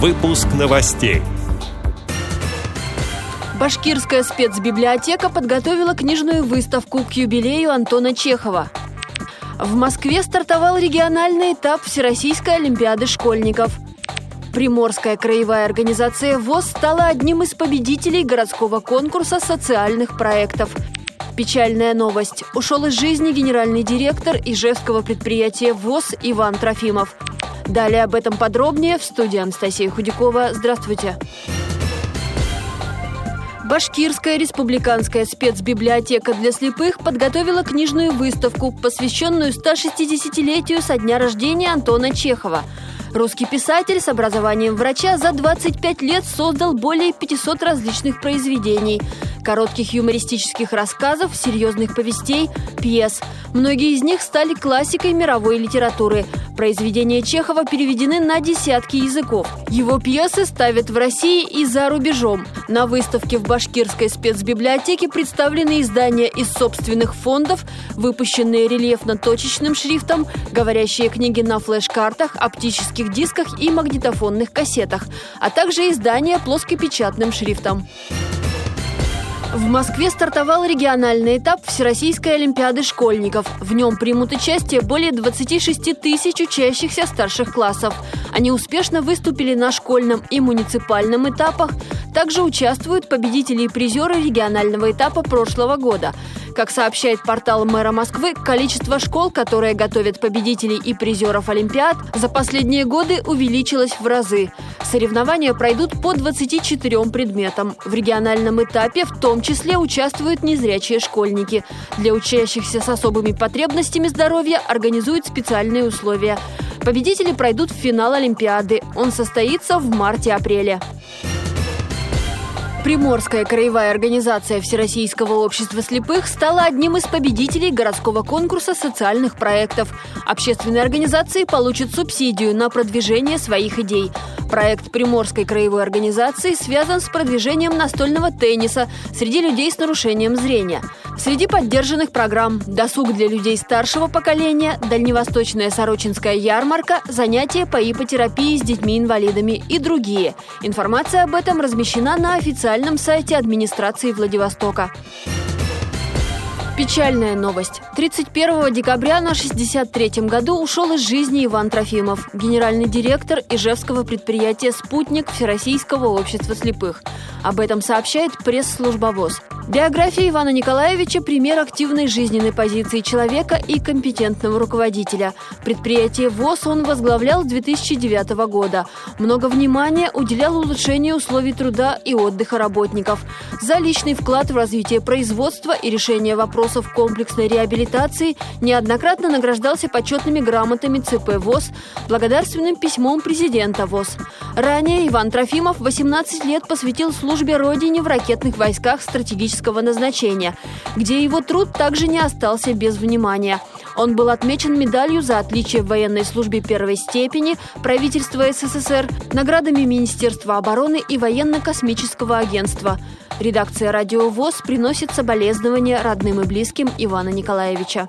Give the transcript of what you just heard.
Выпуск новостей. Башкирская спецбиблиотека подготовила книжную выставку к юбилею Антона Чехова. В Москве стартовал региональный этап Всероссийской Олимпиады школьников. Приморская краевая организация ВОЗ стала одним из победителей городского конкурса социальных проектов. Печальная новость. Ушел из жизни генеральный директор Ижевского предприятия ВОЗ Иван Трофимов. Далее об этом подробнее в студии Анастасия Худякова. Здравствуйте. Башкирская республиканская спецбиблиотека для слепых подготовила книжную выставку, посвященную 160-летию со дня рождения Антона Чехова. Русский писатель с образованием врача за 25 лет создал более 500 различных произведений – коротких юмористических рассказов, серьезных повестей, пьес. Многие из них стали классикой мировой литературы. Произведения Чехова переведены на десятки языков. Его пьесы ставят в России и за рубежом. На выставке в Башкирской спецбиблиотеке представлены издания из собственных фондов, выпущенные рельефно-точечным шрифтом, говорящие книги на флеш-картах, оптических дисках и магнитофонных кассетах, а также издания плоскопечатным шрифтом. В Москве стартовал региональный этап Всероссийской Олимпиады школьников. В нем примут участие более 26 тысяч учащихся старших классов. Они успешно выступили на школьном и муниципальном этапах. Также участвуют победители и призеры регионального этапа прошлого года – как сообщает портал мэра Москвы, количество школ, которые готовят победителей и призеров Олимпиад, за последние годы увеличилось в разы. Соревнования пройдут по 24 предметам. В региональном этапе в том числе участвуют незрячие школьники. Для учащихся с особыми потребностями здоровья организуют специальные условия. Победители пройдут в финал Олимпиады. Он состоится в марте-апреле. Приморская краевая организация Всероссийского общества слепых стала одним из победителей городского конкурса социальных проектов. Общественные организации получат субсидию на продвижение своих идей. Проект Приморской краевой организации связан с продвижением настольного тенниса среди людей с нарушением зрения. Среди поддержанных программ «Досуг для людей старшего поколения», «Дальневосточная Сорочинская ярмарка», занятия по ипотерапии с детьми-инвалидами и другие. Информация об этом размещена на официальном сайте администрации Владивостока. Печальная новость. 31 декабря на 63-м году ушел из жизни Иван Трофимов, генеральный директор Ижевского предприятия «Спутник» Всероссийского общества слепых. Об этом сообщает пресс-служба ВОЗ. Биография Ивана Николаевича – пример активной жизненной позиции человека и компетентного руководителя. Предприятие ВОЗ он возглавлял с 2009 года. Много внимания уделял улучшению условий труда и отдыха работников. За личный вклад в развитие производства и решение вопросов комплексной реабилитации неоднократно награждался почетными грамотами ЦП ВОЗ, благодарственным письмом президента ВОЗ. Ранее Иван Трофимов 18 лет посвятил службе Родине в ракетных войсках стратегического политического назначения, где его труд также не остался без внимания. Он был отмечен медалью за отличие в военной службе первой степени правительства СССР, наградами Министерства обороны и военно-космического агентства. Редакция «Радио ВОЗ» приносит соболезнования родным и близким Ивана Николаевича.